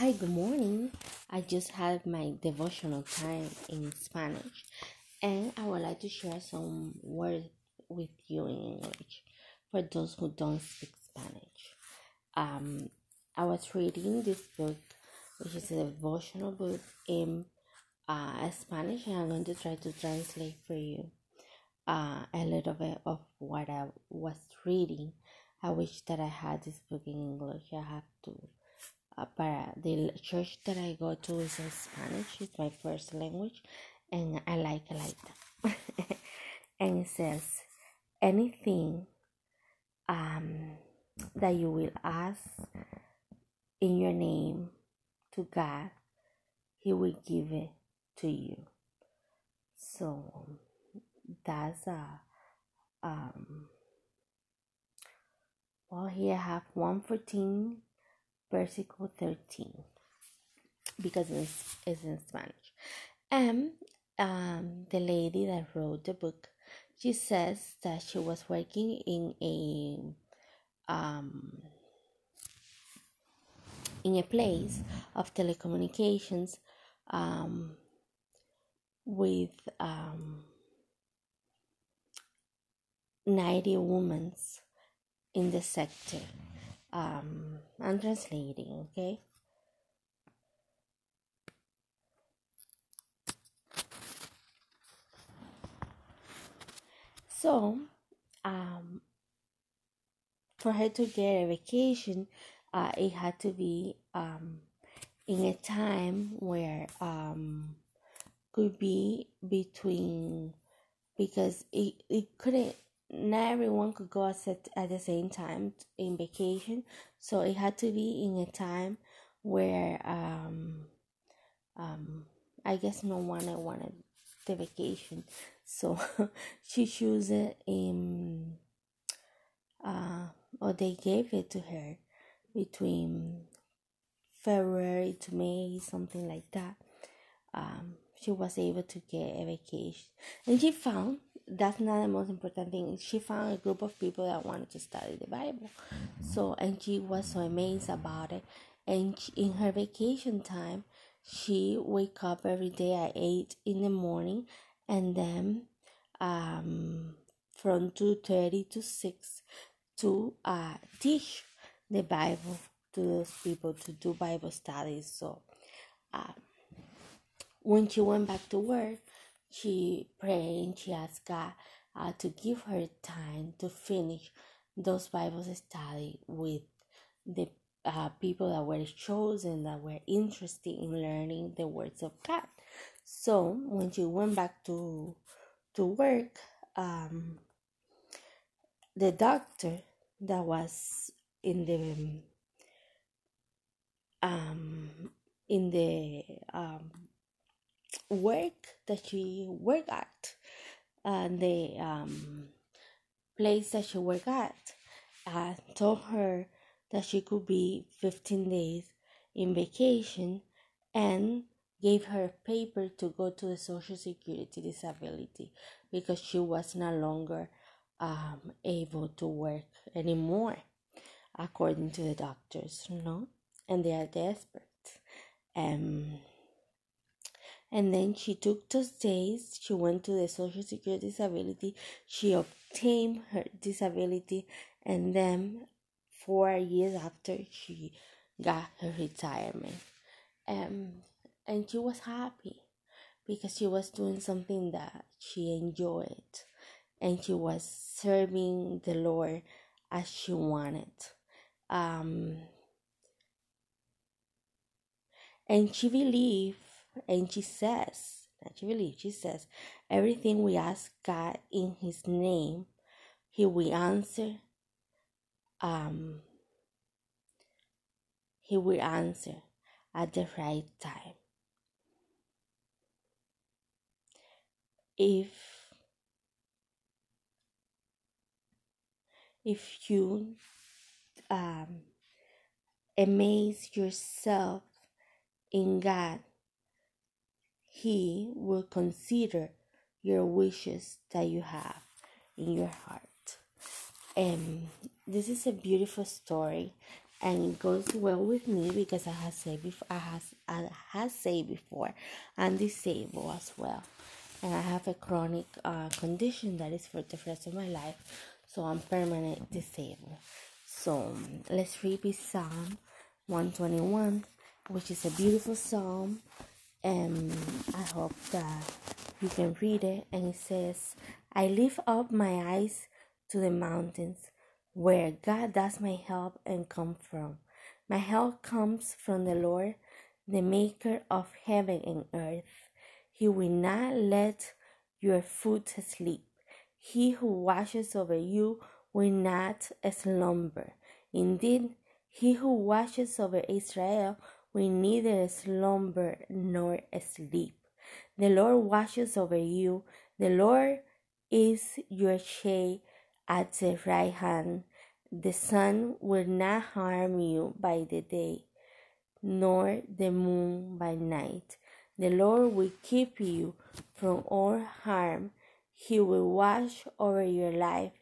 Hi, good morning. I just had my devotional time in Spanish and I would like to share some words with you in English for those who don't speak Spanish. Um, I was reading this book, which is a devotional book in uh, Spanish, and I'm going to try to translate for you uh, a little bit of what I was reading. I wish that I had this book in English. I have to the church that I go to is in Spanish. It's my first language, and I like it like that. and it says, anything um, that you will ask in your name to God, He will give it to you. So that's a um. Well, here I have one fourteen versículo 13 because it's, it's in Spanish. And um, the lady that wrote the book, she says that she was working in a um, in a place of telecommunications um, with um, 90 women in the sector um, I'm translating, okay? So, um, for her to get a vacation, uh, it had to be um, in a time where um, could be between because it, it couldn't not everyone could go at, at the same time in vacation. So it had to be in a time where um um i guess no one wanted the vacation. So she chose it in uh or they gave it to her between february to may something like that. Um she was able to get a vacation and she found that's not the most important thing. She found a group of people that wanted to study the Bible. So, and she was so amazed about it. And she, in her vacation time, she wake up every day at 8 in the morning and then um, from 2.30 to 6 to uh, teach the Bible to those people to do Bible studies. So, uh, when she went back to work, she prayed and she asked God uh, to give her time to finish those Bible study with the uh, people that were chosen that were interested in learning the words of God. So when she went back to to work, um, the doctor that was in the um, in the um, work that she work at and the um, place that she work at. Uh, told her that she could be 15 days in vacation and gave her a paper to go to the social security disability because she was no longer um, able to work anymore according to the doctors you know and they are desperate. Um and then she took those days she went to the social security disability she obtained her disability and then four years after she got her retirement. Um, and she was happy because she was doing something that she enjoyed and she was serving the lord as she wanted. Um, and she believed and she says, that she believes, she says, everything we ask God in His name, He will answer. Um, he will answer at the right time. If if you um, amaze yourself in God he will consider your wishes that you have in your heart. And this is a beautiful story and it goes well with me because I have said before I has I have said before I'm disabled as well and I have a chronic uh, condition that is for the rest of my life so I'm permanent disabled so let's read this Psalm 121 which is a beautiful psalm and I hope that you can read it and it says I lift up my eyes to the mountains where God does my help and come from. My help comes from the Lord, the maker of heaven and earth. He will not let your foot sleep. He who watches over you will not slumber. Indeed, he who watches over Israel will neither slumber nor sleep. The Lord watches over you. The Lord is your shade at the right hand. The sun will not harm you by the day, nor the moon by night. The Lord will keep you from all harm. He will watch over your life.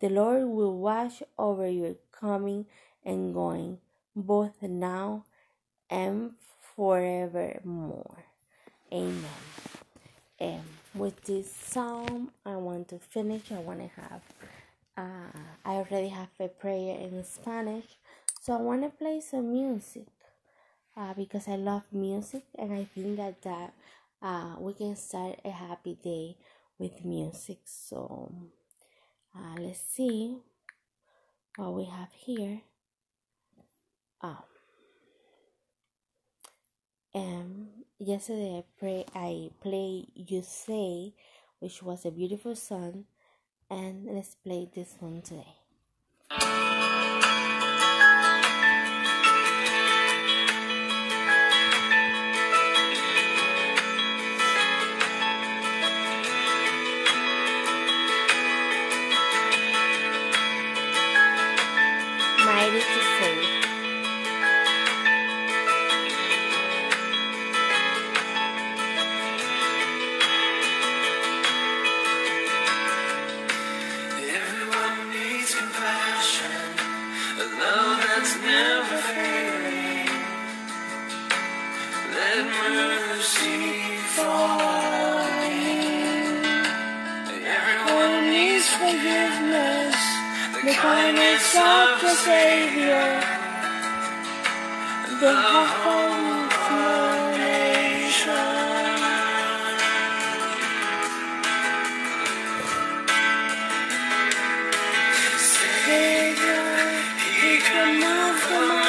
The Lord will watch over your coming and going, both now and forevermore. Amen. And with this psalm, I want to finish. I want to have uh, I already have a prayer in Spanish, so I want to play some music uh, because I love music and I think that that uh, we can start a happy day with music. So uh, let's see what we have here. Um, and yesterday I pray I play You Say, which was a beautiful song and let's play this one today. Forgiveness, the kindness of the Savior, the hope of nation. Savior, He can move the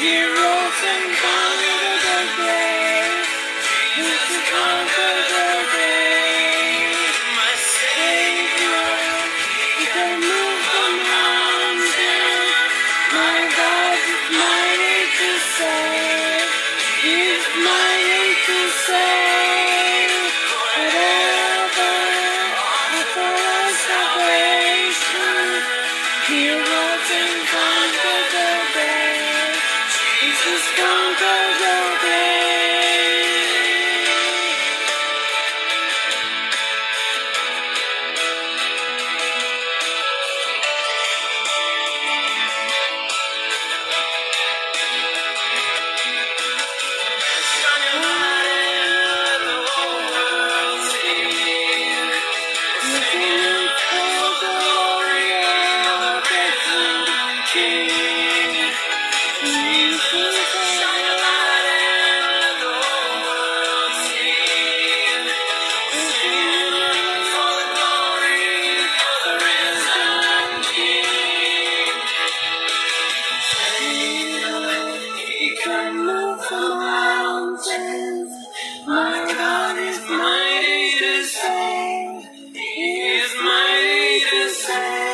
He rose and conquered the. Jesus conquered the. My Savior, can move the mountains. My God salvation. listen.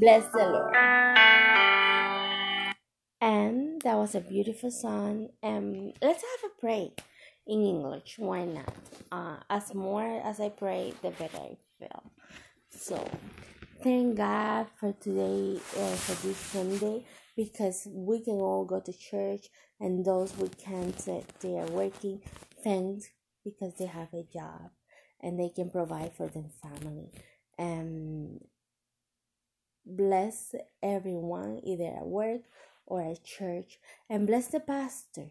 Bless the Lord. And that was a beautiful song. And let's have a pray in English. Why not? Uh, as more as I pray, the better I feel. So, thank God for today, uh, for this Sunday, because we can all go to church, and those we can't, uh, they are working. Thanks because they have a job and they can provide for their family. And bless everyone, either at work or at church, and bless the pastor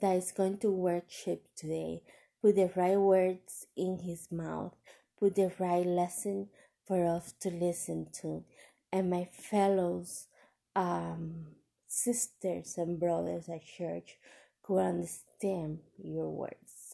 that is going to worship today. Put the right words in his mouth, put the right lesson for us to listen to. And my fellows, um, sisters and brothers at church who understand your words.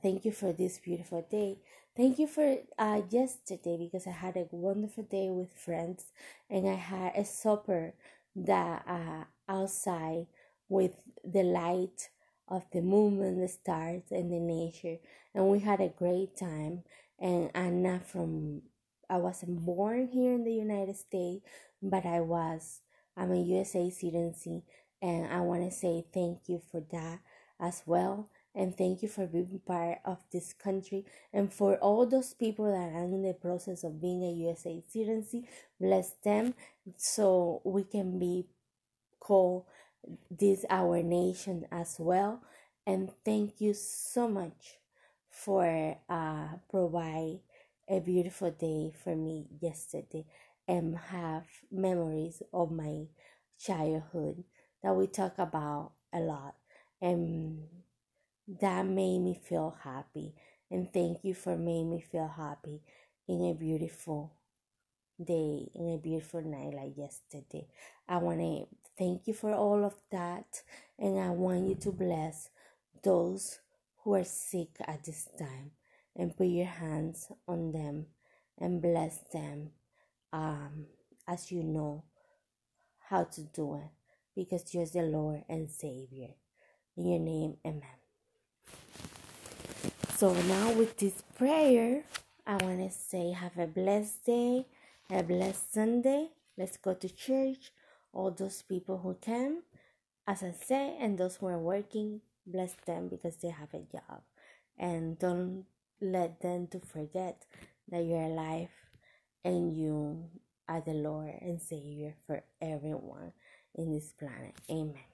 Thank you for this beautiful day. Thank you for uh, yesterday because I had a wonderful day with friends and I had a supper that uh, outside with the light of the moon and the stars and the nature. And we had a great time. And I'm not from I wasn't born here in the United States but I was I'm a USA citizen and I want to say thank you for that as well and thank you for being part of this country. And for all those people that are in the process of being a USA citizen bless them so we can be called this our nation as well. And thank you so much for uh provide a beautiful day for me yesterday and have memories of my childhood that we talk about a lot. And that made me feel happy and thank you for making me feel happy in a beautiful day in a beautiful night like yesterday. I want to thank you for all of that and i want you to bless those who are sick at this time and put your hands on them and bless them um, as you know how to do it because you're the lord and savior. In your name amen so now with this prayer, I want to say have a blessed day, a blessed Sunday. Let's go to church. All those people who can, as I say, and those who are working, bless them because they have a job. And don't let them to forget that you're alive and you are the Lord and Savior for everyone in this planet. Amen.